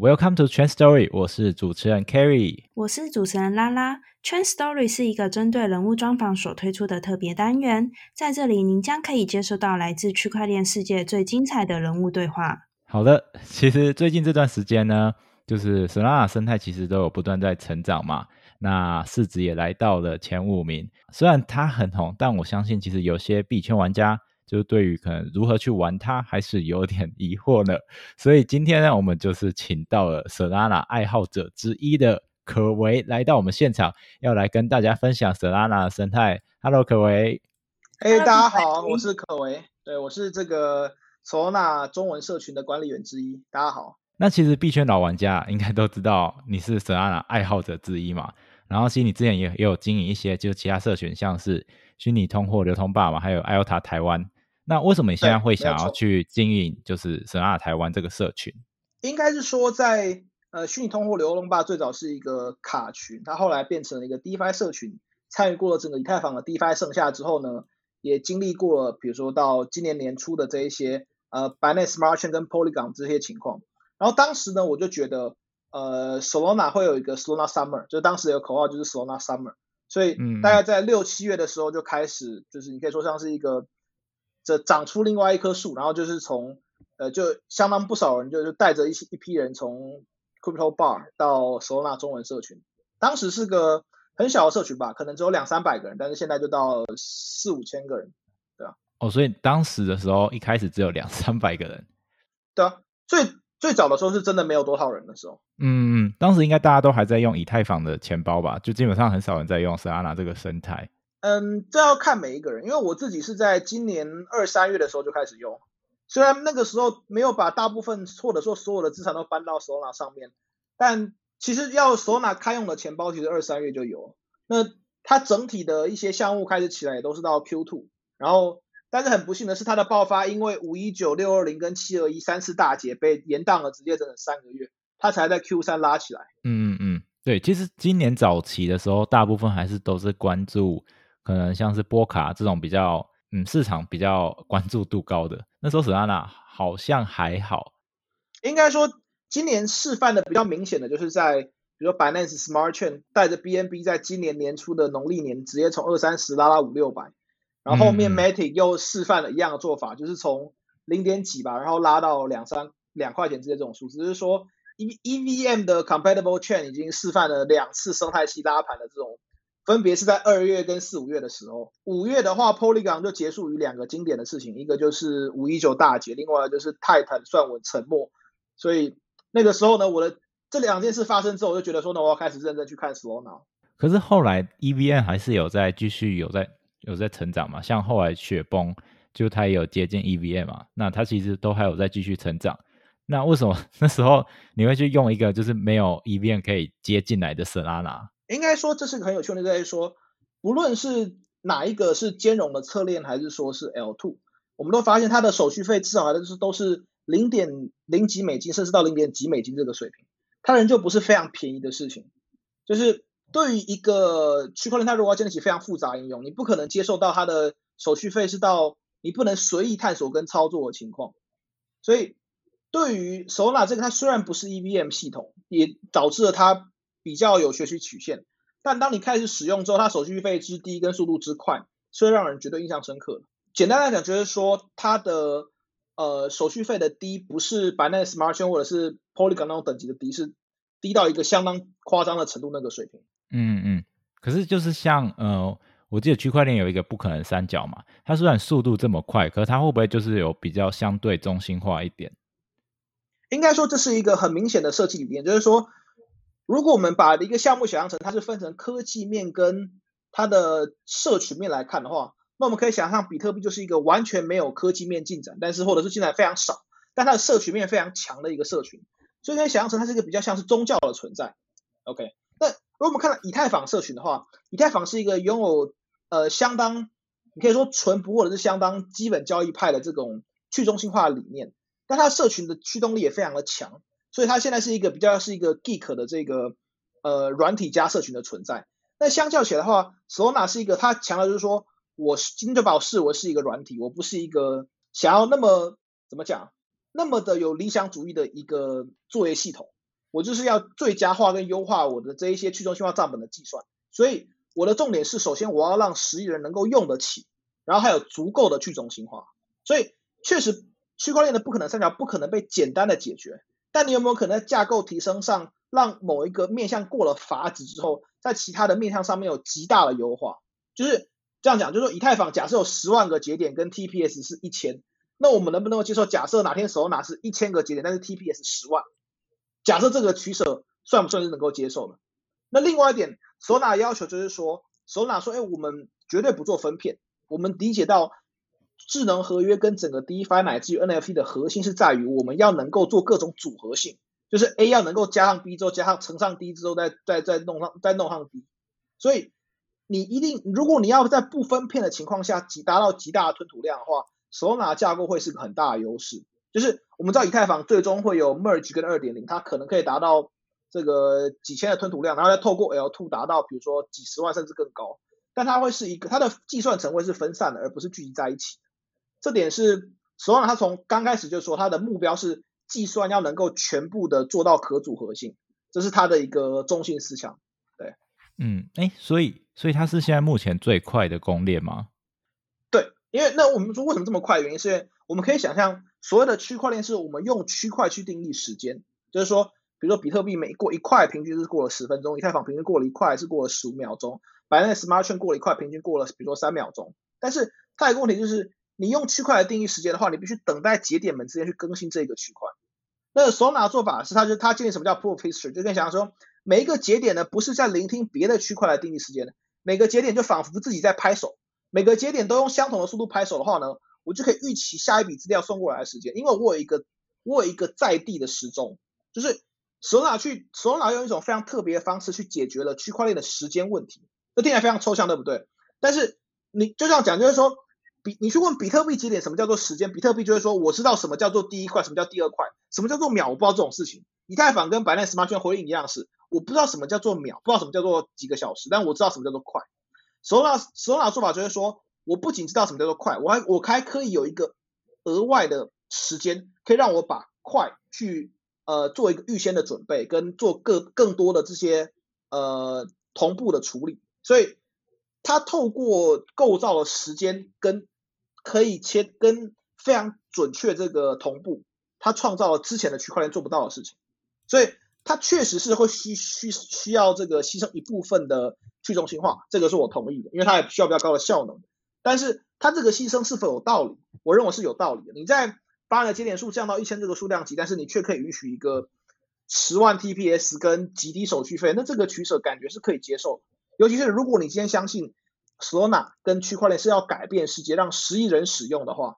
Welcome to Trend Story，我是主持人 Carrie，我是主持人拉拉。Trend Story 是一个针对人物专访所推出的特别单元，在这里您将可以接收到来自区块链世界最精彩的人物对话。好的，其实最近这段时间呢，就是 Solana 生态其实都有不断在成长嘛，那市值也来到了前五名。虽然它很红，但我相信其实有些币圈玩家。就对于可能如何去玩它，还是有点疑惑呢。所以今天呢，我们就是请到了 Solana 爱好者之一的可为来到我们现场，要来跟大家分享 Solana 的生态。Hello，可为。哎，大家好，我是可为。对，我是这个 Solana 中文社群的管理员之一。大家好。那其实币圈老玩家应该都知道你是 Solana 爱好者之一嘛。然后其实你之前也也有经营一些，就是其他社群，像是虚拟通货流通霸嘛，还有 IOTA 台湾。那为什么你现在会想要去经营就是神阿台湾这个社群？应该是说在呃虚拟通货流动吧最早是一个卡群，它后来变成了一个 DeFi 社群，参与过了整个以太坊的 DeFi 盛夏之后呢，也经历过了比如说到今年年初的这一些呃 Binance Smart Chain 跟 Polygon 这些情况。然后当时呢我就觉得呃 Solana 会有一个 Solana Summer，就当时有口号就是 Solana Summer，所以大概在六七月的时候就开始，就是你可以说像是一个。这长出另外一棵树，然后就是从呃，就相当不少人，就是带着一一批人从 Crypto Bar 到 Solana 中文社群，当时是个很小的社群吧，可能只有两三百个人，但是现在就到四五千个人，对啊？哦，所以当时的时候一开始只有两三百个人，对啊，最最早的时候是真的没有多少人的时候，嗯嗯，当时应该大家都还在用以太坊的钱包吧，就基本上很少人在用 Solana 这个生态。嗯，这要看每一个人，因为我自己是在今年二三月的时候就开始用，虽然那个时候没有把大部分或者说所有的资产都搬到 Solana 上面，但其实要 Solana 开用的钱包，其实二三月就有。那它整体的一些项目开始起来也都是到 Q2，然后但是很不幸的是它的爆发，因为五一九六二零跟七二一三次大劫被延宕了，直接整整三个月，它才在 Q 三拉起来。嗯嗯嗯，对，其实今年早期的时候，大部分还是都是关注。可能像是波卡这种比较，嗯，市场比较关注度高的，那时候 Solana 好像还好。应该说，今年示范的比较明显的，就是在比如说 Binance Smart Chain 带着 BNB 在今年年初的农历年，直接从二三十拉到五六百，然后后面 Matic 又示范了一样的做法，就是从零点几吧，然后拉到两三两块钱之间这种数字，就是说 E EVM 的 Compatible Chain 已经示范了两次生态系拉盘的这种。分别是在二月跟四五月的时候，五月的话，Polygon 就结束于两个经典的事情，一个就是五一九大劫，另外就是泰坦算我沉默。所以那个时候呢，我的这两件事发生之后，我就觉得说呢，我要开始认真去看 Solana。可是后来 EVM 还是有在继续有在有在成长嘛？像后来雪崩，就它也有接近 EVM 嘛？那它其实都还有在继续成长。那为什么 那时候你会去用一个就是没有 EVM 可以接进来的 Solana？应该说这是个很有趣的，在说，不论是哪一个是兼容的侧链，还是说是 L two，我们都发现它的手续费至少都是都是零点零几美金，甚至到零点几美金这个水平，它人就不是非常便宜的事情。就是对于一个区块链，它如果要建立起非常复杂应用，你不可能接受到它的手续费是到你不能随意探索跟操作的情况。所以对于 Solana 这个，它虽然不是 EVM 系统，也导致了它。比较有学习曲线，但当你开始使用之后，它手续费之低跟速度之快，是会让人绝对印象深刻的。简单来讲，就是说它的呃手续费的低，不是 Binance Smart Chain 或者是 Polygon 那种等级的低，是低到一个相当夸张的程度那个水平。嗯嗯。可是就是像呃，我记得区块链有一个不可能三角嘛，它虽然速度这么快，可是它会不会就是有比较相对中心化一点？应该说这是一个很明显的设计理念，就是说。如果我们把一个项目想象成它是分成科技面跟它的社群面来看的话，那我们可以想象比特币就是一个完全没有科技面进展，但是或者是进展非常少，但它的社群面非常强的一个社群，所以可以想象成它是一个比较像是宗教的存在。OK，那如果我们看到以太坊社群的话，以太坊是一个拥有呃相当你可以说纯朴或者是相当基本交易派的这种去中心化理念，但它社群的驱动力也非常的强。所以它现在是一个比较是一个 geek 的这个呃软体加社群的存在。那相较起来的话，Solana 是一个它强调就是说，我今天就把我视为是一个软体，我不是一个想要那么怎么讲，那么的有理想主义的一个作业系统。我就是要最佳化跟优化我的这一些去中心化账本的计算。所以我的重点是，首先我要让十亿人能够用得起，然后还有足够的去中心化。所以确实，区块链的不可能三角不可能被简单的解决。但你有没有可能在架构提升上，让某一个面向过了阀值之后，在其他的面向上面有极大的优化？就是这样讲，就是说以太坊假设有十万个节点，跟 TPS 是一千，那我们能不能够接受？假设哪天手拿是一千个节点，但是 TPS 十万，假设这个取舍算不算是能够接受的？那另外一点，手拿要求就是说，手拿说，哎，我们绝对不做分片，我们理解到。智能合约跟整个 DeFi 乃至于 NFT 的核心是在于，我们要能够做各种组合性，就是 A 要能够加上 B 之后，加上乘上 D 之后，再再再弄上再弄上 D。所以你一定，如果你要在不分片的情况下，极达到极大的吞吐量的话索纳架构会是个很大的优势。就是我们知道以太坊最终会有 Merge 跟二点零，它可能可以达到这个几千的吞吐量，然后再透过 L2 达到比如说几十万甚至更高，但它会是一个它的计算层会是分散的，而不是聚集在一起。这点是首朗他从刚开始就说他的目标是计算要能够全部的做到可组合性，这是他的一个中心思想。对，嗯，哎，所以所以他是现在目前最快的公链吗？对，因为那我们说为什么这么快？原因是我们可以想象，所谓的区块链是我们用区块去定义时间，就是说，比如说比特币每过一块平均是过了十分钟，以太坊平均过了一块是过了十五秒钟，百那 Smart Chain 过了一块平均过了比如说三秒钟，但是它有个问题就是。你用区块来定义时间的话，你必须等待节点们之间去更新这个区块。那手拿的做法是，它就它建立什么叫 Proof History，就跟想说，每一个节点呢不是在聆听别的区块来定义时间的，每个节点就仿佛自己在拍手，每个节点都用相同的速度拍手的话呢，我就可以预期下一笔资料送过来的时间，因为我有一个我有一个在地的时钟，就是手拿去手拿用一种非常特别的方式去解决了区块链的时间问题，这听起来非常抽象，对不对？但是你就这样讲，就是说。比你去问比特币节点什么叫做时间，比特币就会说我知道什么叫做第一块，什么叫第二块，什么叫做秒，我不知道这种事情。以太坊跟百链 Smart Chain 回应一样是，我不知道什么叫做秒，不知道什么叫做几个小时，但我知道什么叫做快。Solana Solana 做法就是说，我不仅知道什么叫做快，我还我还可以有一个额外的时间，可以让我把快去呃做一个预先的准备，跟做更更多的这些呃同步的处理，所以。它透过构造的时间跟可以切跟非常准确这个同步，它创造了之前的区块链做不到的事情，所以它确实是会需需需要这个牺牲一部分的去中心化，这个是我同意的，因为它也需要比较高的效能。但是它这个牺牲是否有道理？我认为是有道理的。你在把你的节点数降到一千这个数量级，但是你却可以允许一个十万 TPS 跟极低手续费，那这个取舍感觉是可以接受。尤其是如果你今天相信 Solana 跟区块链是要改变世界，让十亿人使用的话，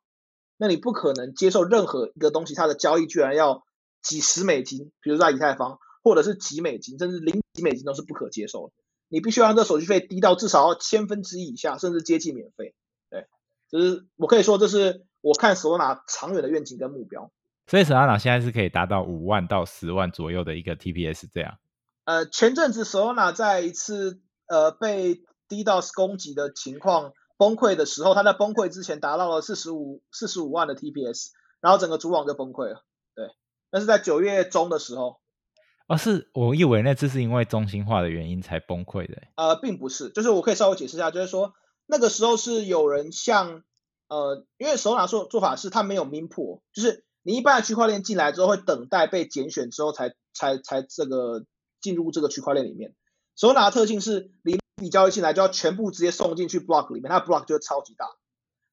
那你不可能接受任何一个东西，它的交易居然要几十美金，比如说在以太坊，或者是几美金，甚至零几美金都是不可接受的。你必须要让这手续费低到至少要千分之一以下，甚至接近免费。对，就是我可以说，这是我看 Solana 长远的愿景跟目标。所以 Solana 现在是可以达到五万到十万左右的一个 TPS 这样。呃，前阵子 Solana 在一次。呃，被 DDoS 攻击的情况崩溃的时候，它在崩溃之前达到了四十五四十五万的 TPS，然后整个主网就崩溃了。对，那是在九月中的时候。哦，是我以为那次是因为中心化的原因才崩溃的。呃，并不是，就是我可以稍微解释一下，就是说那个时候是有人向呃，因为手拿做做法是它没有 min pool，就是你一般的区块链进来之后会等待被拣选之后才才才这个进入这个区块链里面。手拿的特性是，你笔交易进来就要全部直接送进去 block 里面，那 block 就会超级大。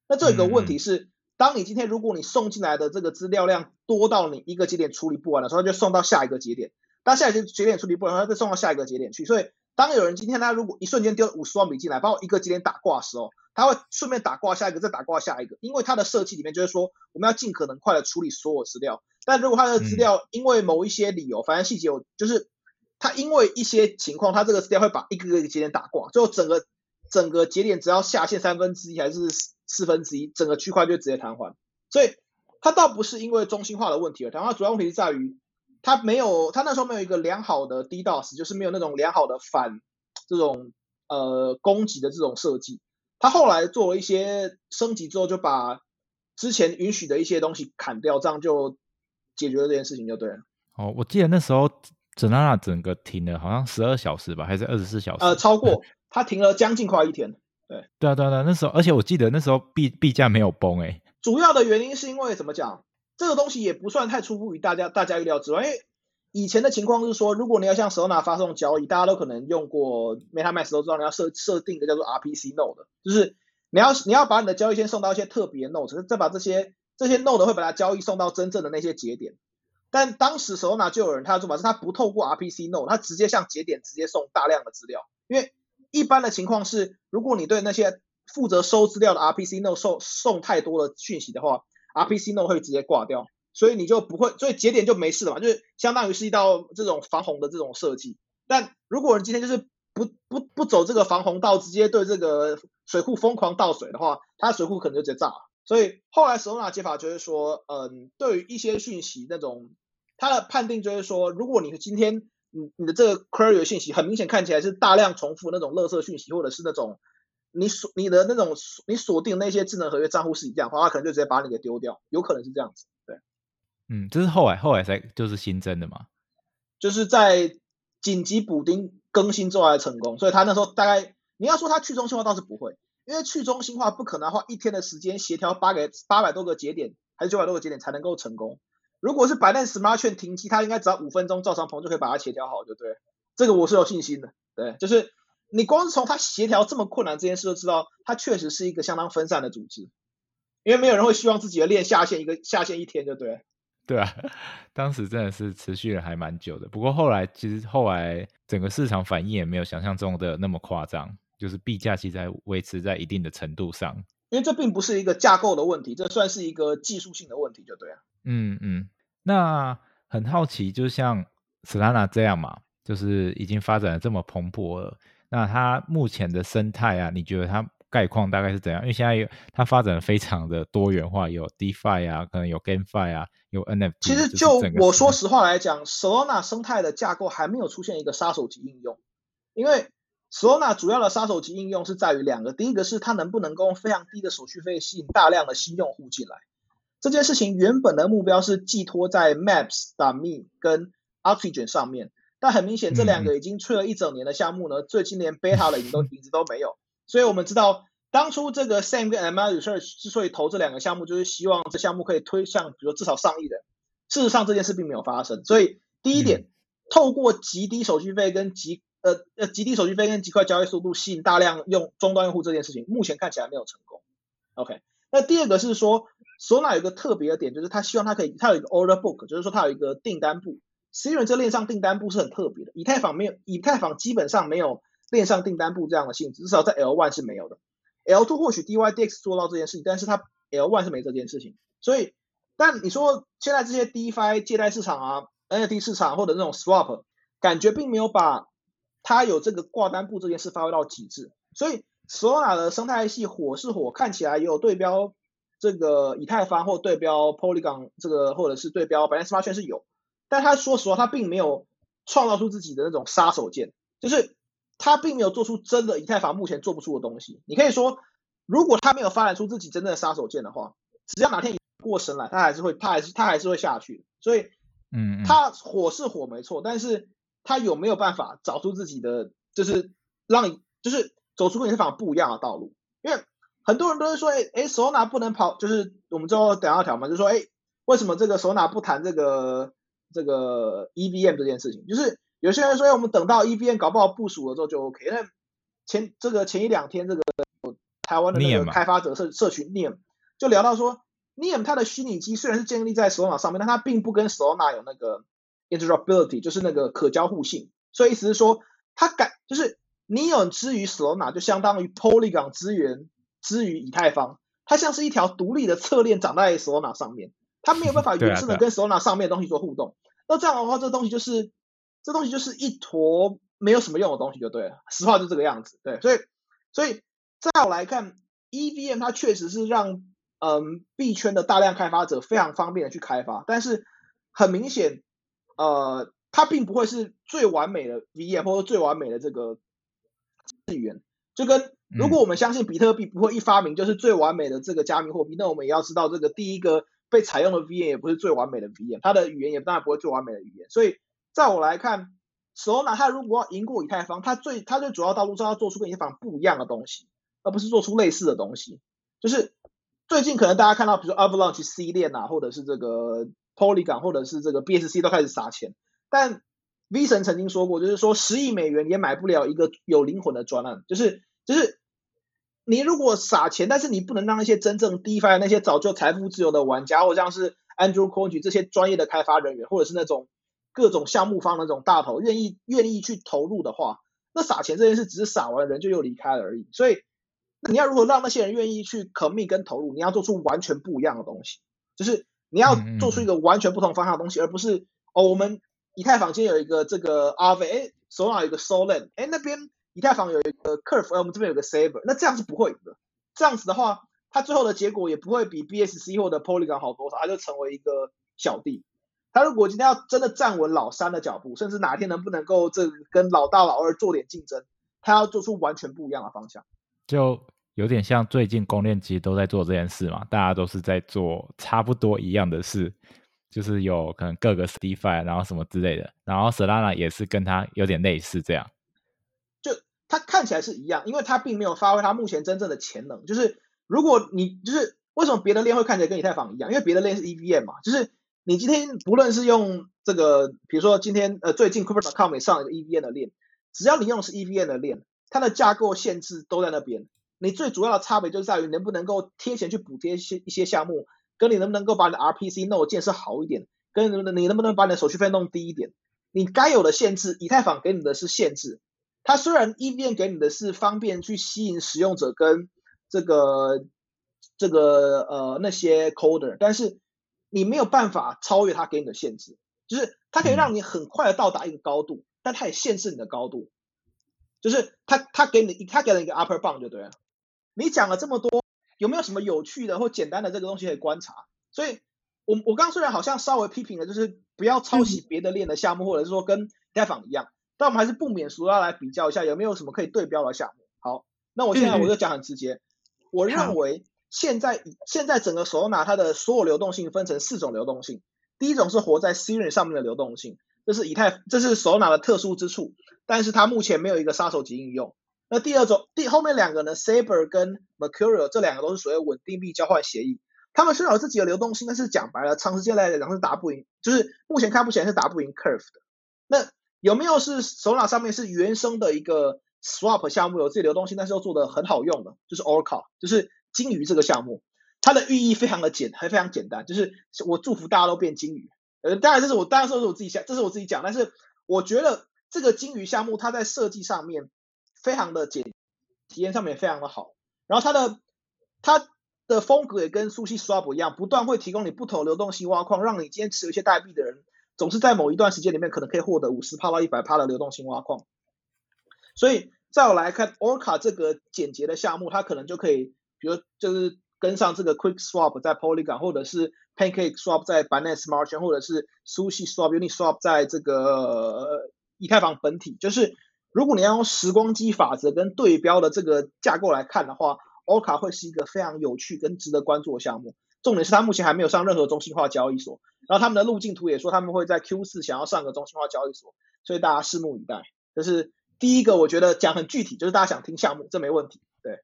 那这有个问题是，当你今天如果你送进来的这个资料量多到你一个节点处理不完的时候，就送到下一个节点。当下一个节点处理不完，它再送到下一个节点去。所以，当有人今天他如果一瞬间丢五十万笔进来，包括一个节点打挂的时候，他会顺便打挂下一个，再打挂下一个，因为它的设计里面就是说，我们要尽可能快的处理所有资料。但如果它的资料因为某一些理由，反正细节我就是。它因为一些情况，它这个资料会把一个个节点打挂，最后整个整个节点只要下线三分之一还是四分之一，整个区块就直接瘫痪。所以它倒不是因为中心化的问题而瘫痪，主要问题是在于它没有，它那时候没有一个良好的 DDoS，就是没有那种良好的反这种呃攻击的这种设计。它后来做了一些升级之后，就把之前允许的一些东西砍掉，这样就解决了这件事情就对了。哦，我记得那时候 Solana 整个停了，好像十二小时吧，还是二十四小时？呃，超过，它停了将近快一天。对，对啊，对啊，对啊那时候，而且我记得那时候币币价没有崩，诶。主要的原因是因为怎么讲，这个东西也不算太出乎于大家大家意料之外，因为以前的情况是说，如果你要向 Solana 发送交易，大家都可能用过 MetaMask 都知道，你要设设定一个叫做 RPC node，就是你要你要把你的交易先送到一些特别 node，再把这些这些 node 会把它交易送到真正的那些节点。但当时 Solana 就有人他的做法是，他不透过 RPC node，他直接向节点直接送大量的资料。因为一般的情况是，如果你对那些负责收资料的 RPC node 送送太多的讯息的话，RPC node 会直接挂掉，所以你就不会，所以节点就没事了嘛，就是相当于是一道这种防洪的这种设计。但如果你今天就是不不不走这个防洪道，直接对这个水库疯狂倒水的话，它水库可能就直接炸了。所以后来 Solana 解法就是说，嗯，对于一些讯息那种，它的判定就是说，如果你今天你你的这个 query 信息很明显看起来是大量重复那种垃圾讯息，或者是那种你锁你的那种你锁定那些智能合约账户是一样的话，它可能就直接把你给丢掉，有可能是这样子。对，嗯，这是后来后来才就是新增的嘛，就是在紧急补丁更新之后才成功，所以他那时候大概你要说他去中心化倒是不会。因为去中心化不可能花一天的时间协调八个八百多个节点，还是九百多个节点才能够成功。如果是百链 smart chain 停机，它应该只要五分钟，赵长鹏就可以把它协调好，就对。这个我是有信心的。对，就是你光是从它协调这么困难这件事就知道，它确实是一个相当分散的组织。因为没有人会希望自己的链下线一个下线一天，就对。对啊，当时真的是持续了还蛮久的。不过后来其实后来整个市场反应也没有想象中的那么夸张。就是币价其实还维持在一定的程度上，因为这并不是一个架构的问题，这算是一个技术性的问题，就对啊。嗯嗯，那很好奇，就像 Solana 这样嘛，就是已经发展的这么蓬勃了，那它目前的生态啊，你觉得它概况大概是怎样？因为现在有它发展非常的多元化，有 DeFi 啊，可能有 GameFi 啊，有 NFT。其实就我说实话来讲，Solana 生态的架构还没有出现一个杀手级应用，因为。Solana 主要的杀手级应用是在于两个，第一个是它能不能够用非常低的手续费吸引大量的新用户进来。这件事情原本的目标是寄托在 Maps、Me 跟 Oxygen 上面，但很明显这两个已经吹了一整年的项目呢，最近连 Beta 的影都影子都没有。所以我们知道，当初这个 Sam 跟 m r Research 之所以投这两个项目，就是希望这项目可以推向，比如至少上亿人。事实上这件事并没有发生。所以第一点，透过极低手续费跟极呃呃，极低手续费跟极快交易速度吸引大量用终端用户这件事情，目前看起来没有成功。OK，那第二个是说，Sona 有一个特别的点，就是他希望它可以，它有一个 order book，就是说它有一个订单簿。C 轮这链上订单簿是很特别的，以太坊没有，以太坊基本上没有链上订单簿这样的性质，至少在 L1 是没有的。L2 或许 DYDX 做到这件事情，但是它 L1 是没这件事情。所以，但你说现在这些 DeFi 借贷市场啊，NFT 市场或者那种 Swap，感觉并没有把它有这个挂单布这件事发挥到极致，所以 Solana 的生态系火是火，看起来也有对标这个以太坊或对标 Polygon 这个或者是对标 Binance Smart Chain 是有，但他说实话，他并没有创造出自己的那种杀手锏，就是他并没有做出真的以太坊目前做不出的东西。你可以说，如果他没有发展出自己真正的杀手锏的话，只要哪天过神来，他还是会，他还是他还是会下去。所以，嗯，他火是火没错，但是。他有没有办法找出自己的，就是让你就是走出跟以太坊不一样的道路？因为很多人都是说，哎哎，Solana 不能跑，就是我们最后等下条嘛，就说，哎，为什么这个 Solana 不谈这个这个 EVM 这件事情？就是有些人说，哎我们等到 EVM 搞不好部署了之后就 OK。那前这个前一两天，这个台湾的那个开发者社社群 Niem 就聊到说，Niem 它的虚拟机虽然是建立在 Solana 上面，但它并不跟 Solana 有那个。Interoperability 就是那个可交互性，所以意思是说，它改就是 Neon 之于 Solana 就相当于 Polygon 资源之于以太坊，它像是一条独立的侧链长在 Solana 上面，它没有办法 原生的跟 Solana 上面的东西做互动。那这样的话，这东西就是这东西就是一坨没有什么用的东西就对了，实话就这个样子。对，所以所以在我来看，EVM 它确实是让嗯币圈的大量开发者非常方便的去开发，但是很明显。呃，它并不会是最完美的 VM 或者最完美的这个资源，就跟如果我们相信比特币不会一发明就是最完美的这个加密货币，那我们也要知道这个第一个被采用的 VM 也不是最完美的 VM，它的语言也当然不会最完美的语言。所以在我来看，Solana 它如果要赢过以太坊，它最它最主要道路是要做出跟以太坊不一样的东西，而不是做出类似的东西。就是最近可能大家看到，比如说 Avalanche C 链啊，或者是这个 Polygon，或者是这个 BSC 都开始撒钱，但 V 神曾经说过，就是说十亿美元也买不了一个有灵魂的专案，就是就是你如果撒钱，但是你不能让那些真正 DeFi 那些早就财富自由的玩家，或者像是 Andrew c o n g 这些专业的开发人员，或者是那种各种项目方那种大头愿意愿意去投入的话，那撒钱这件事只是撒完人就又离开了而已。所以那你要如何让那些人愿意去 commit 跟投入，你要做出完全不一样的东西，就是你要做出一个完全不同方向的东西，而不是哦我们。以太坊今天有一个这个 r v 哎，手上有一个 Solana，哎，那边以太坊有一个 Curve，哎，我们这边有个 Saber，那这样是不会的。这样子的话，它最后的结果也不会比 BSC 或者 Polygon 好多少，它就成为一个小弟。他如果今天要真的站稳老三的脚步，甚至哪天能不能够这跟老大老二做点竞争，他要做出完全不一样的方向。就有点像最近公链机都在做这件事嘛，大家都是在做差不多一样的事。就是有可能各个 DeFi，然后什么之类的，然后 Solana 也是跟它有点类似这样。就它看起来是一样，因为它并没有发挥它目前真正的潜能。就是如果你就是为什么别的链会看起来跟以太坊一样？因为别的链是 EVM 嘛。就是你今天不论是用这个，比如说今天呃最近 Crypto.com 也上了一个 EVM 的链，只要你用的是 EVM 的链，它的架构限制都在那边。你最主要的差别就是在于能不能够贴钱去补贴一些一些项目。跟你能不能够把你的 RPC 弄建设好一点，跟你能不能把你的手续费弄低一点，你该有的限制，以太坊给你的是限制。它虽然 EVM 给你的是方便去吸引使用者跟这个这个呃那些 coder，但是你没有办法超越它给你的限制，就是它可以让你很快的到达一个高度，但它也限制你的高度，就是它它给你它给了一个 upper bound 就对了。你讲了这么多。有没有什么有趣的或简单的这个东西可以观察？所以，我我刚虽然好像稍微批评了，就是不要抄袭别的链的项目，或者是说跟以太坊一样，但我们还是不免俗要来比较一下有没有什么可以对标的项目。好，那我现在我就讲很直接，我认为现在现在整个手拿它的所有流动性分成四种流动性，第一种是活在 Siri 上面的流动性，这是以太这是手拿的特殊之处，但是它目前没有一个杀手级应用。那第二种，第后面两个呢？Saber 跟 Mercurial 这两个都是属于稳定币交换协议，他们虽然有自己的流动性，但是讲白了，长时间来讲是打不赢，就是目前看不起来是打不赢 Curve 的。那有没有是手脑上面是原生的一个 Swap 项目，有自己流动性，但是又做的很好用的，就是 Orca，就是金鱼这个项目，它的寓意非常的简，还非常简单，就是我祝福大家都变金鱼。呃，当然这是我当然说是我自己想，这是我自己讲，但是我觉得这个金鱼项目它在设计上面。非常的简，体验上面也非常的好，然后它的它的风格也跟苏西 Swap 一样，不断会提供你不同流动性挖矿，让你今天持有一些代币的人，总是在某一段时间里面可能可以获得五十帕到一百帕的流动性挖矿。所以在我来看，Orca 这个简洁的项目，它可能就可以，比如就是跟上这个 Quick Swap 在 Polygon，或者是 Pancake Swap 在 Binance Smart Chain，或者是苏西 Swap、Uniswap 在这个以太坊本体，就是。如果你要用时光机法则跟对标的这个架构来看的话，Orca 会是一个非常有趣跟值得关注的项目。重点是它目前还没有上任何中心化交易所，然后他们的路径图也说他们会在 Q 四想要上个中心化交易所，所以大家拭目以待。这是第一个，我觉得讲很具体，就是大家想听项目，这没问题。对，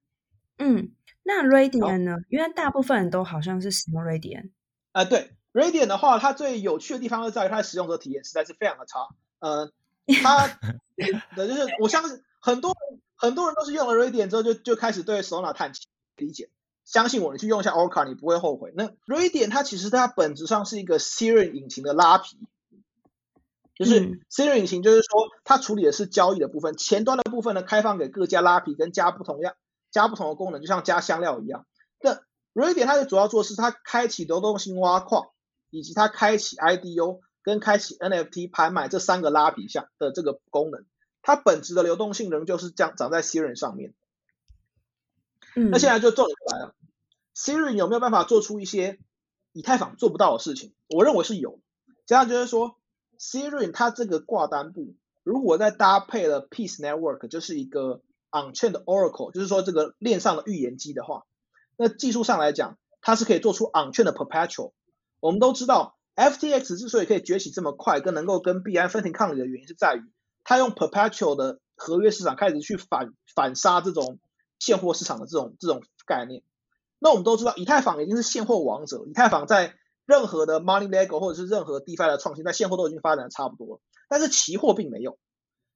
嗯，那 Radian 呢？因为大部分人都好像是使用 Radian。啊，对，Radian 的话，它最有趣的地方就在于它的使用者体验实在是非常的差。嗯。他，的，就是我相信很多很多人都是用了 Radian 之后就就开始对 Solana 叹气，理解，相信我，你去用一下 Orca，你不会后悔。那 Radian 它其实它本质上是一个 Siri 引擎的拉皮，就是 Siri 引擎就是说它处理的是交易的部分，前端的部分呢开放给各家拉皮跟加不同样加不同的功能，就像加香料一样。那 Radian 它的主要做是它开启流动性挖矿，以及它开启 IDO。跟开启 NFT 拍卖这三个拉皮项的这个功能，它本质的流动性仍旧是这样长在 Siri 上面。嗯，那现在就重点来了，Siri 有没有办法做出一些以太坊做不到的事情？我认为是有。这样就是说，Siri 它这个挂单部，如果再搭配了 Peace Network，就是一个 on-chain 的 Oracle，就是说这个链上的预言机的话，那技术上来讲，它是可以做出 on-chain 的 Perpetual。我们都知道，FTX 之所以可以崛起这么快，跟能够跟币安分庭抗礼的原因是在于，它用 Perpetual 的合约市场开始去反反杀这种现货市场的这种这种概念。那我们都知道，以太坊已经是现货王者，以太坊在任何的 Money Lego 或者是任何 DeFi 的创新，在现货都已经发展的差不多了，但是期货并没有。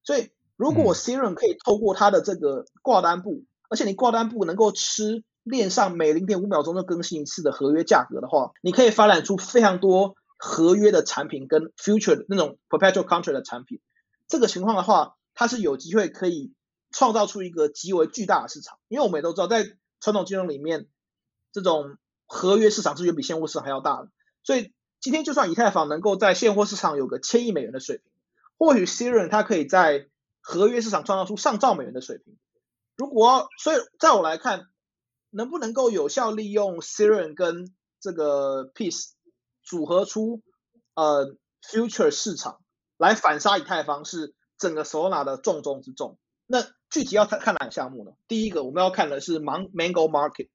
所以，如果 Serum 可以透过它的这个挂单部，而且你挂单部能够吃链上每零点五秒钟就更新一次的合约价格的话，你可以发展出非常多合约的产品跟 Future 那种 Perpetual Contract 的产品。这个情况的话，它是有机会可以创造出一个极为巨大的市场，因为我们也都知道，在传统金融里面，这种合约市场是远比现货市场还要大的。所以今天就算以太坊能够在现货市场有个千亿美元的水平，或许 Serum 它可以在合约市场创造出上兆美元的水平。如果所以在我来看，能不能够有效利用 Serum 跟这个 Peace 组合出呃 Future 市场来反杀以太坊，是整个 Solana 的重中之重。那具体要看看哪个项目呢？第一个我们要看的是芒 Mango Market，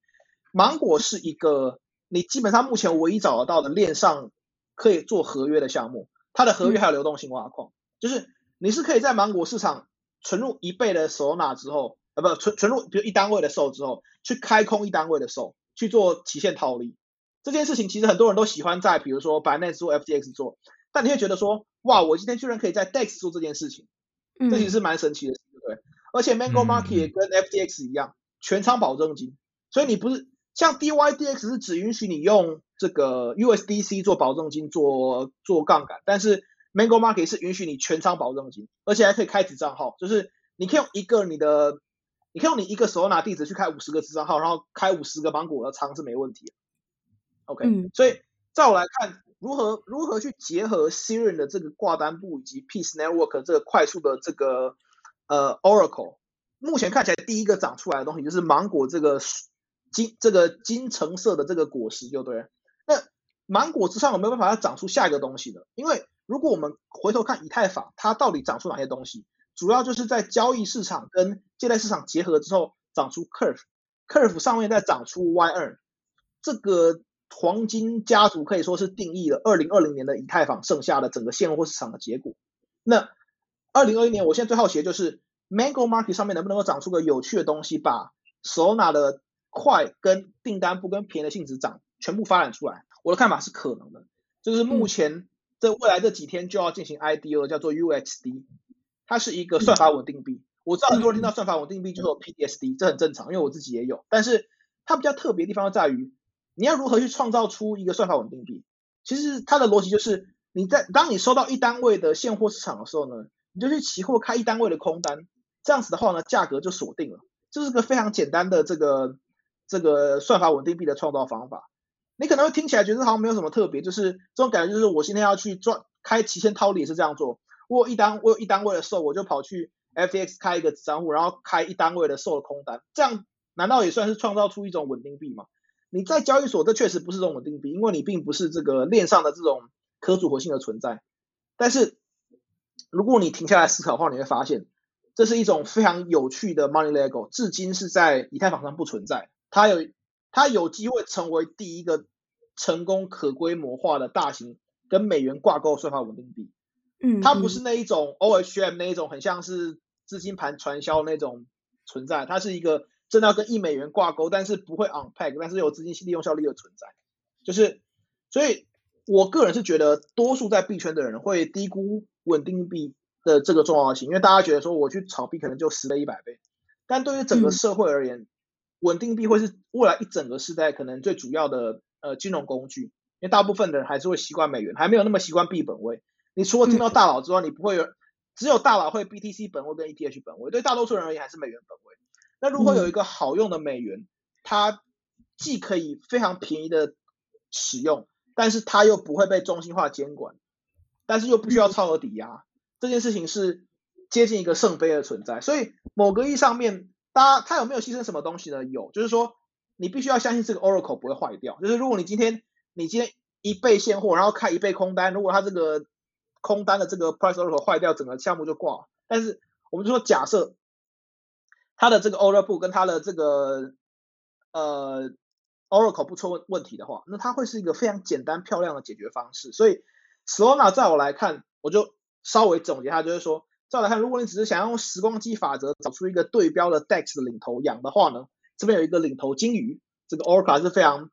芒果是一个。你基本上目前唯一找得到的链上可以做合约的项目，它的合约还有流动性挖矿，就是你是可以在芒果市场存入一倍的手拿之后，啊不存存入比如一单位的售之后，去开空一单位的售去做期限套利。这件事情其实很多人都喜欢在比如说 Binance 做 FTX 做，但你会觉得说，哇，我今天居然可以在 DEX 做这件事情，这其实是蛮神奇的，对不对？而且 Mango Market 跟 FTX 一样，全仓保证金，所以你不是。像 DYDX 是只允许你用这个 USDC 做保证金做做杠杆，但是 Mango Market 是允许你全仓保证金，而且还可以开子账号，就是你可以用一个你的，你可以用你一个手拿地址去开五十个子账号，然后开五十个芒果的仓是没问题。OK，所以在我来看，如何如何去结合 Serum 的这个挂单簿以及 Peace Network 这个快速的这个呃 Oracle，目前看起来第一个长出来的东西就是芒果这个。金这个金橙色的这个果实就对，那芒果之上有没有办法要长出下一个东西呢？因为如果我们回头看以太坊，它到底长出哪些东西？主要就是在交易市场跟借贷市场结合之后长出 curve，curve 上面再长出 y 二，这个黄金家族可以说是定义了二零二零年的以太坊剩下的整个现货市场的结果。那二零二一年，我现在最好奇的就是 Mango Market 上面能不能够长出个有趣的东西，把 Sona 的。快跟订单不跟便宜的性质涨，全部发展出来。我的看法是可能的，就是目前这未来这几天就要进行 IDO，叫做 UXD，它是一个算法稳定币。我知道很多人听到算法稳定币就说 PDSD，这很正常，因为我自己也有。但是它比较特别的地方在于，你要如何去创造出一个算法稳定币？其实它的逻辑就是，你在当你收到一单位的现货市场的时候呢，你就去期货开一单位的空单，这样子的话呢，价格就锁定了。这是个非常简单的这个。这个算法稳定币的创造方法，你可能会听起来觉得好像没有什么特别，就是这种感觉，就是我今天要去赚开期限套利也是这样做，我一单我有一单位的售，我就跑去 FX 开一个子账户，然后开一单位的售的空单，这样难道也算是创造出一种稳定币吗？你在交易所这确实不是这种稳定币，因为你并不是这个链上的这种可组合性的存在。但是如果你停下来思考的话，你会发现这是一种非常有趣的 money lego，至今是在以太坊上不存在。它有，它有机会成为第一个成功可规模化的大型跟美元挂钩算法稳定币。嗯，它不是那一种 OHM 那一种很像是资金盘传销那种存在，它是一个真的要跟一美元挂钩，但是不会 unpack，但是有资金利用效率的存在。就是，所以我个人是觉得，多数在币圈的人会低估稳定币的这个重要性，因为大家觉得说我去炒币可能就十倍一百倍，但对于整个社会而言。稳定币会是未来一整个时代可能最主要的呃金融工具，因为大部分的人还是会习惯美元，还没有那么习惯币本位。你除了听到大佬之外，你不会有只有大佬会 BTC 本位跟 ETH 本位，对大多数人而言还是美元本位。那如果有一个好用的美元，它既可以非常便宜的使用，但是它又不会被中心化监管，但是又不需要超额抵押，这件事情是接近一个圣杯的存在。所以某个意义上面。大家，它有没有牺牲什么东西呢？有，就是说，你必须要相信这个 Oracle 不会坏掉。就是如果你今天，你今天一倍现货，然后开一倍空单，如果它这个空单的这个 Price Oracle 坏掉，整个项目就挂。但是，我们就说假设，它的这个 Oracle 跟它的这个呃 Oracle 不出问问题的话，那它会是一个非常简单漂亮的解决方式。所以 Solana 在我来看，我就稍微总结一下，就是说，再来看，如果你只是想要用时光机法则找出一个对标的 DEX 的领头羊的话呢，这边有一个领头金鱼，这个 Oracle 是非常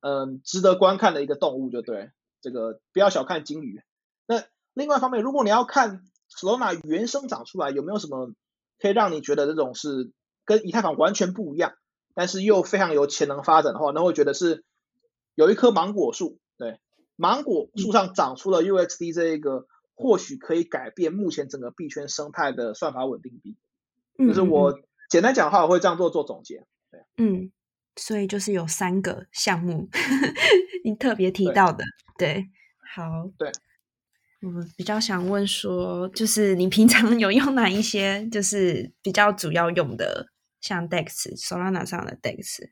嗯值得观看的一个动物，就对，这个不要小看金鱼。那另外一方面，如果你要看 Solana 原生长出来有没有什么可以让你觉得这种是跟以太坊完全不一样，但是又非常有潜能发展的话，那会觉得是有一棵芒果树，对，芒果树上长出了 USD 这一个或许可以改变目前整个币圈生态的算法稳定币。嗯就是我简单讲的话，我会这样做做总结。对嗯，所以就是有三个项目，你特别提到的，对，好，对，我比较想问说，就是你平常 有用哪一些，就是比较主要用的，像 Dex、Solana 上的 Dex，呃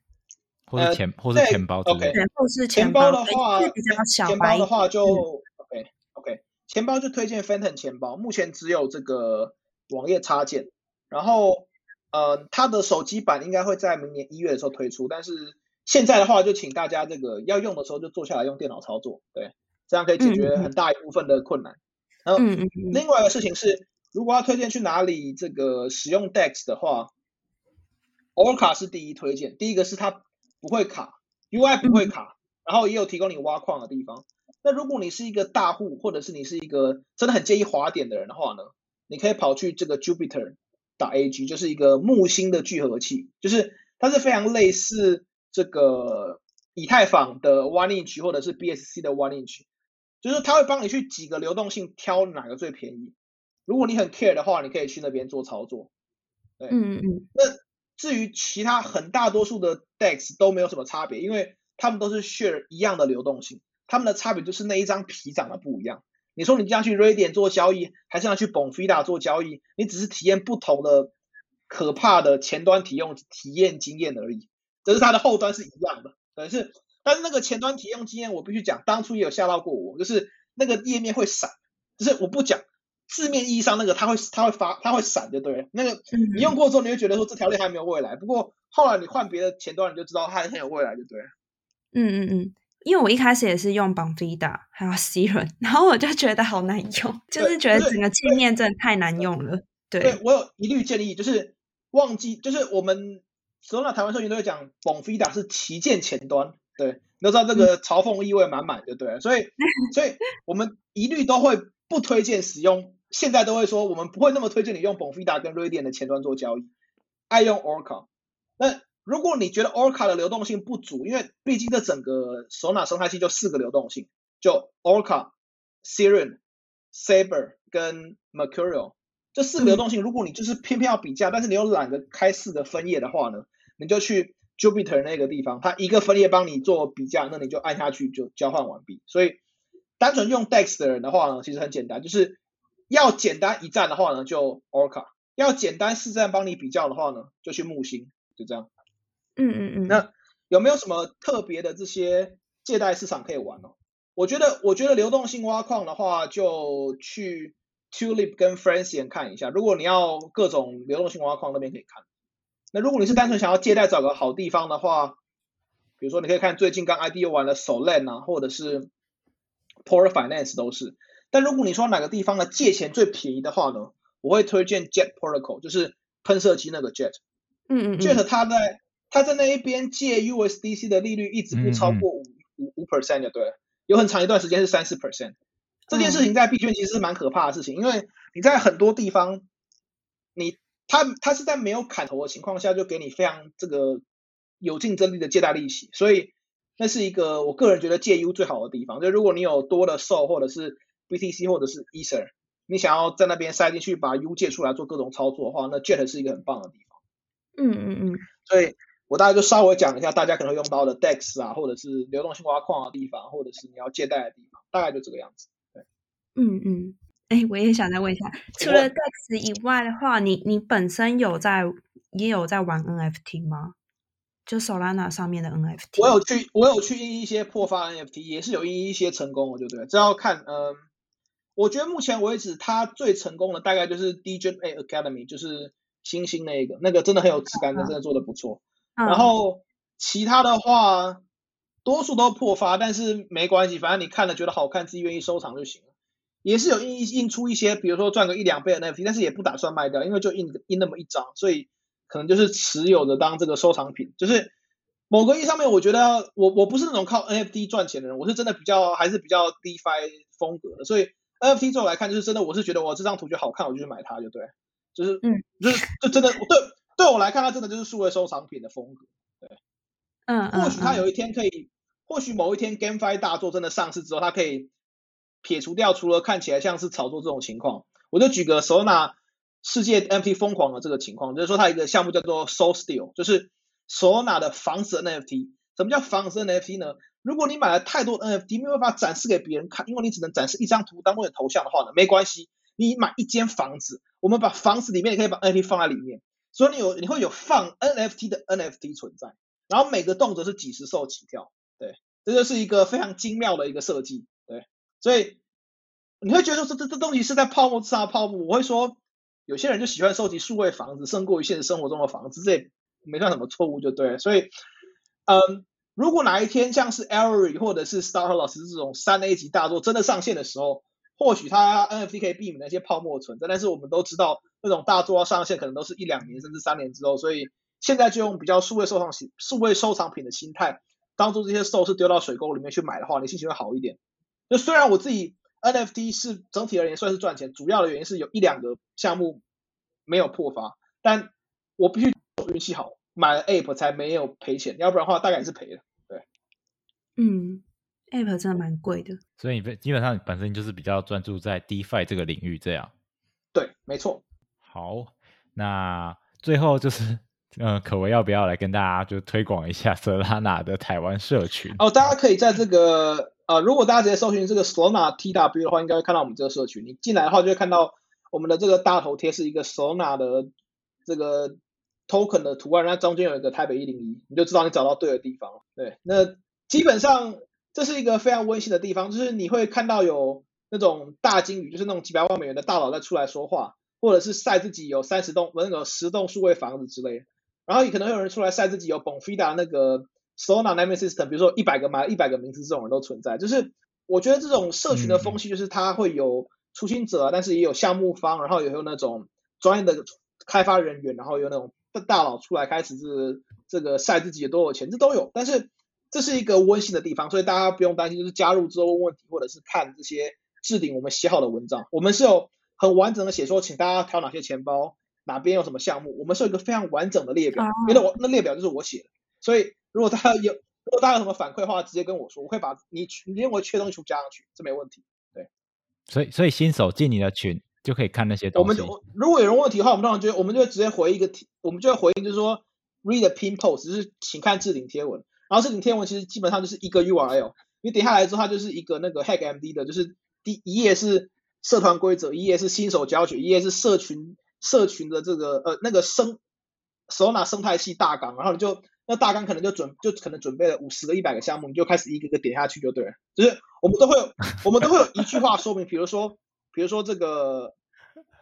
或是钱，或是钱包之类，OK。的。是钱包包的话，比较小钱包的话就嗯。OK OK，钱包就推荐 Phantom 钱包，目前只有这个网页插件，然后呃，它的手机版应该会在明年一月的时候推出，但是现在的话就请大家这个要用的时候就坐下来用电脑操作，对，这样可以解决很大一部分的困难。然后另外一个事情是，如果要推荐去哪里这个使用 DEX 的话，Orca 是第一推荐。第一个是它不会卡，UI 不会卡，然后也有提供你挖矿的地方。那如果你是一个大户，或者是你是一个真的很介意滑点的人的话呢，你可以跑去这个 Jupiter 打 AG，就是一个木星的聚合器，就是它是非常类似这个以太坊的 One Inch 或者是 BSC 的 One Inch。就是他会帮你去几个流动性挑哪个最便宜。如果你很 care 的话，你可以去那边做操作。对，嗯嗯那至于其他很大多数的 DEX 都没有什么差别，因为他们都是 share 一样的流动性，他们的差别就是那一张皮长得不一样。你说你这样去 Radiant 做交易，还是要去 Bonfida 做交易，你只是体验不同的可怕的前端体用体验经验而已，只是它的后端是一样的。但是但是那个前端体验经验，我必须讲，当初也有吓到过我，就是那个页面会闪，就是我不讲字面意义上那个它会它会发它会闪就对了，那个嗯，你用过之后，你会觉得说这条链还没有未来。不过后来你换别的前端，你就知道它还很有未来，就对了。嗯嗯嗯，因为我一开始也是用 Bonfida 还有 C 轮，然后我就觉得好难用，就是觉得整个界面真的太难用了。对对，我有一律建议，就是忘记，就是我们 Solana 台湾社群都会讲 Bonfida 是旗舰前端，对，你都知道这个嘲讽意味满满，就对了。所以，所以我们一律都会不推荐使用，现在都会说我们不会那么推荐你用 Bonfida 跟 Radiant 的前端做交易，爱用 Orca。那如果你觉得 Orca 的流动性不足，因为毕竟这整个 Solana 生态系就四个流动性，就 Orca、Siren、Saber 跟 Mercurial 这四个流动性，如果你就是偏偏要比价，但是你又懒得开四个分页的话呢，你就去 Jupiter 那个地方，它一个分页帮你做比价，那你就按下去就交换完毕。所以单纯用 DEX 的人的话呢，其实很简单，就是要简单一站的话呢，就 Orca；要简单四站帮你比较的话呢，就去木星，就这样。嗯嗯嗯，那有没有什么特别的这些借贷市场可以玩呢？我觉得，我觉得流动性挖矿的话，就去 Tulip 跟 Francian 看一下。如果你要各种流动性挖矿，那边可以看。那如果你是单纯想要借贷找个好地方的话，比如说你可以看最近刚 IDO 完了 Solan 啊，或者是 Power Finance 都是。但如果你说哪个地方的借钱最便宜的话呢，我会推荐 Jet Protocol，就是喷射机那个 Jet。嗯嗯 Jet 嗯，它在它在那一边借 USDC 的利率一直不超过五五五 percent 就对了，有很长一段时间是三四 percent。这件事情在币圈其实是蛮可怕的事情，因为你在很多地方，你它它是在没有砍头的情况下就给你非常这个有竞争力的借贷利息，所以那是一个我个人觉得借 U 最好的地方。就如果你有多的 SO 或者是 BTC 或者是 Ether，你想要在那边塞进去把 U 借出来做各种操作的话，那 Jet 是一个很棒的地方。嗯嗯嗯，所以我大概就稍微讲一下大家可能会用到的 DEX 啊，或者是流动性挖矿的地方，或者是你要借贷的地方，大概就这个样子。对嗯嗯，哎，我也想再问一下，除了 DEX 以外的话，你你本身有在也有在玩 NFT 吗？就 Solana 上面的 NFT？我有去，我有去印一些破发 NFT，也是有印一些成功的，就对。这要看，嗯，我觉得目前为止它最成功的大概就是 DJA Academy，就是星星那个，那个真的很有质感，真的做的不错。嗯然后其他的话，多数都破发，但是没关系，反正你看了觉得好看，自己愿意收藏就行了。也是有印印出一些，比如说赚个一两倍的 NFT，但是也不打算卖掉，因为就印印那么一张，所以可能就是持有着当这个收藏品。就是某个意义上面，我觉得我我不是那种靠 NFT 赚钱的人，我是真的比较还是比较 DeFi 风格的，所以 NFT 对我来看，就是真的我是觉得我这张图就好看，我就去买它，就对，就是嗯，就是就真的对对我来看，它真的就是数位收藏品的风格。嗯嗯，或许它嗯有一天可以，或许某一天 GameFi 大作真的上市之后，它可以撇除掉除了看起来像是炒作这种情况。我就举个 Solana 世界 NFT 疯狂的这个情况，就是说它一个项目叫做 Soul Steel，就是 Solana 的房子 NFT。什么叫房子 NFT 呢？如果你买了太多 NFT，没有办法展示给别人看，因为你只能展示一张图当中的头像的话呢，没关系，你买一间房子，我们把房子里面也可以把 NFT 放在里面，所以你有你会有放 NFT 的 NFT 存在。然后每个动作是几十艘起跳，对，这就是一个非常精妙的一个设计，对，所以你会觉得说这这这东西是在泡沫之上泡沫，我会说有些人就喜欢收集数位房子，胜过于现实生活中的房子，这也没算什么错误，就对，所以，嗯，如果哪一天像是 Airy 或者是 Star Wars 这种三 A 级大作真的上线的时候，或许它 NFT 可以避免那些泡沫存在，但是我们都知道那种大作要上线可能都是一两年甚至三年之后，所以。现在就用比较数位收藏型、数位收藏品的心态，当做这些兽是丢到水沟里面去买的话，你心情会好一点。就虽然我自己 NFT 是整体而言算是赚钱，主要的原因是有一两个项目没有破发，但我必须运气好，买了 Ape 才没有赔钱，要不然的话大概也是赔的。对，嗯，App 真的蛮贵的。所以你基本上你本身就是比较专注在 DeFi 这个领域，这样。对，没错。好，那最后就是，嗯，可为要不要来跟大家就推广一下 Solana 的台湾社群？哦，大家可以在这个呃，如果大家直接搜寻这个 Solana TW 的话，应该会看到我们这个社群。你进来的话，就会看到我们的这个大头贴是一个 Solana 的这个 token 的图案，然后中间有一个台北一零一，你就知道你找到对的地方。对，那基本上这是一个非常温馨的地方，就是你会看到有那种大金鱼，就是那种几百万美元的大佬在出来说话，或者是晒自己有三十栋那个十栋数位房子之类的。然后也可能会有人出来晒自己有 Bonfida 那个 Solana naming system，比如说一百个买一百个名字这种人都存在。就是我觉得这种社群的风气，就是它会有初心者，但是也有项目方，然后也有那种专业的开发人员，然后有那种大佬出来开始是这个晒自己有多有钱，这都有。但是这是一个温馨的地方，所以大家不用担心，就是加入之后问问题，或者是看这些置顶我们写好的文章，我们是有很完整的写说，请大家挑哪些钱包。哪边有什么项目，我们是有一个非常完整的列表，别的我那列表就是我写的，所以如果大家有如果大家有什么反馈的话，直接跟我说，我会把你你认为缺东西加上去，这没问题。对，所以所以新手进你的群就可以看那些东西。我们如果有人问题的话，我们通常就我们就会直接回一个题，我们就会回应就是说 read the pin post，就是请看置顶贴文，然后置顶贴文其实基本上就是一个 URL，你点下来之后它就是一个那个 hack MD 的，就是第一页是社团规则，一页是新手教学，一页是社群。社群的这个呃那个生 Solana 生态系大纲，然后你就那大纲可能就准就可能准备了五十个一百个项目，你就开始一个个点下去就对了。就是我们都会有 我们都会有一句话说明，比如说比如说这个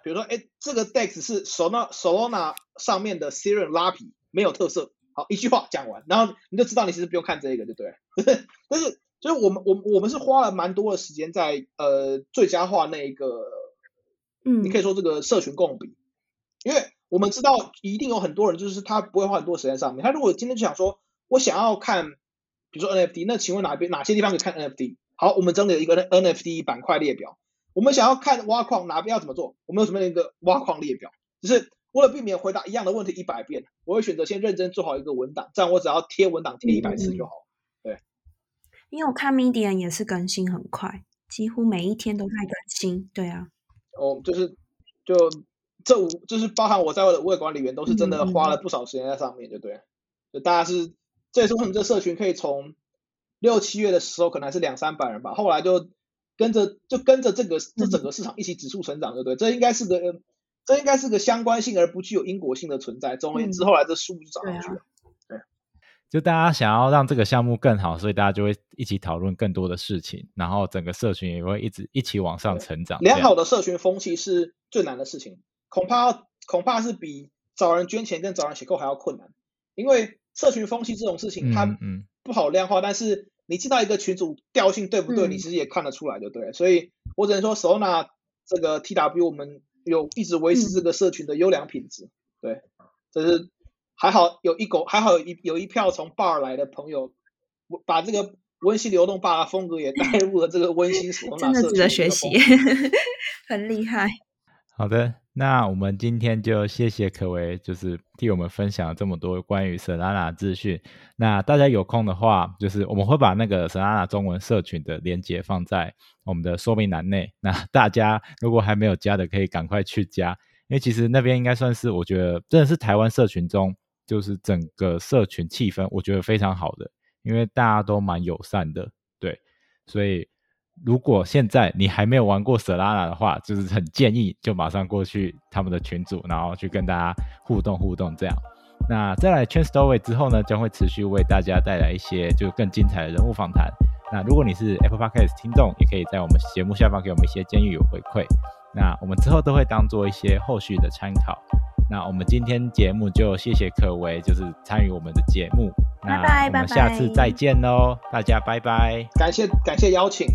比如说哎这个 DEX 是 Solana Solana 上面的 Serum 拉皮没有特色，好一句话讲完，然后你就知道你其实不用看这个就对了。但是就是我们我我们是花了蛮多的时间在呃最佳化那一个，嗯，你可以说这个社群共比。因为我们知道一定有很多人，就是他不会花很多时间上面。他如果今天就想说，我想要看，比如说 NFT，那请问哪边哪些地方可以看 NFT？好，我们整理了一个 NFT 板块列表。我们想要看挖矿哪边要怎么做？我们有准备一个挖矿列表，只是为了避免回答一样的问题一百遍，我会选择先认真做好一个文档，这样我只要贴文档贴一百次就好。对，因为我看 Medium 也是更新很快，几乎每一天都在更新。对啊，哦，就是就。这五就是包含我在外的五位管理员都是真的花了不少时间在上面，就对，就大家是这也是为什么这社群可以从六七月的时候可能还是两三百人吧，后来就跟着就跟着这个这整个市场一起指数成长，对不对？这应该是个这应该是个相关性而不具有因果性的存在。总而言之，后来这数就涨上去了。对，就大家想要让这个项目更好，所以大家就会一起讨论更多的事情，然后整个社群也会一直一起往上成长。良好的社群风气是最难的事情。恐怕恐怕是比找人捐钱跟找人写扣还要困难，因为社群风气这种事情它嗯不好量化，但是你知道一个群主调性对不对，嗯。你其实也看得出来，对不对？所以我只能说，Solana 这个 TW 我们有一直维持这个社群的优良品质，对，这是还好有一狗，还好有一有一票从 bar 来的朋友，我把这个温馨流动 bar 的风格也带入了这个温馨 Solana 真的值得学习 很厉害。好的，那我们今天就谢谢可为，就是替我们分享了这么多关于 Solana 资讯。那大家有空的话，就是我们会把那个 Solana 中文社群的连接放在我们的说明栏内。那大家如果还没有加的，可以赶快去加，因为其实那边应该算是我觉得真的是台湾社群中，就是整个社群气氛，我觉得非常好的，因为大家都蛮友善的，对，所以。如果现在你还没有玩过 Solana 的话，就是很建议就马上过去他们的群组，然后去跟大家互动互动这样。那再来 Chain Story 之后呢，将会持续为大家带来一些就更精彩的人物访谈。那如果你是 Apple Podcast 听众，也可以在我们节目下方给我们一些建议与回馈。那我们之后都会当做一些后续的参考。那我们今天节目就谢谢可为，就是参与我们的节目。那拜拜我们下次再见喽，大家拜拜。感谢感谢邀请。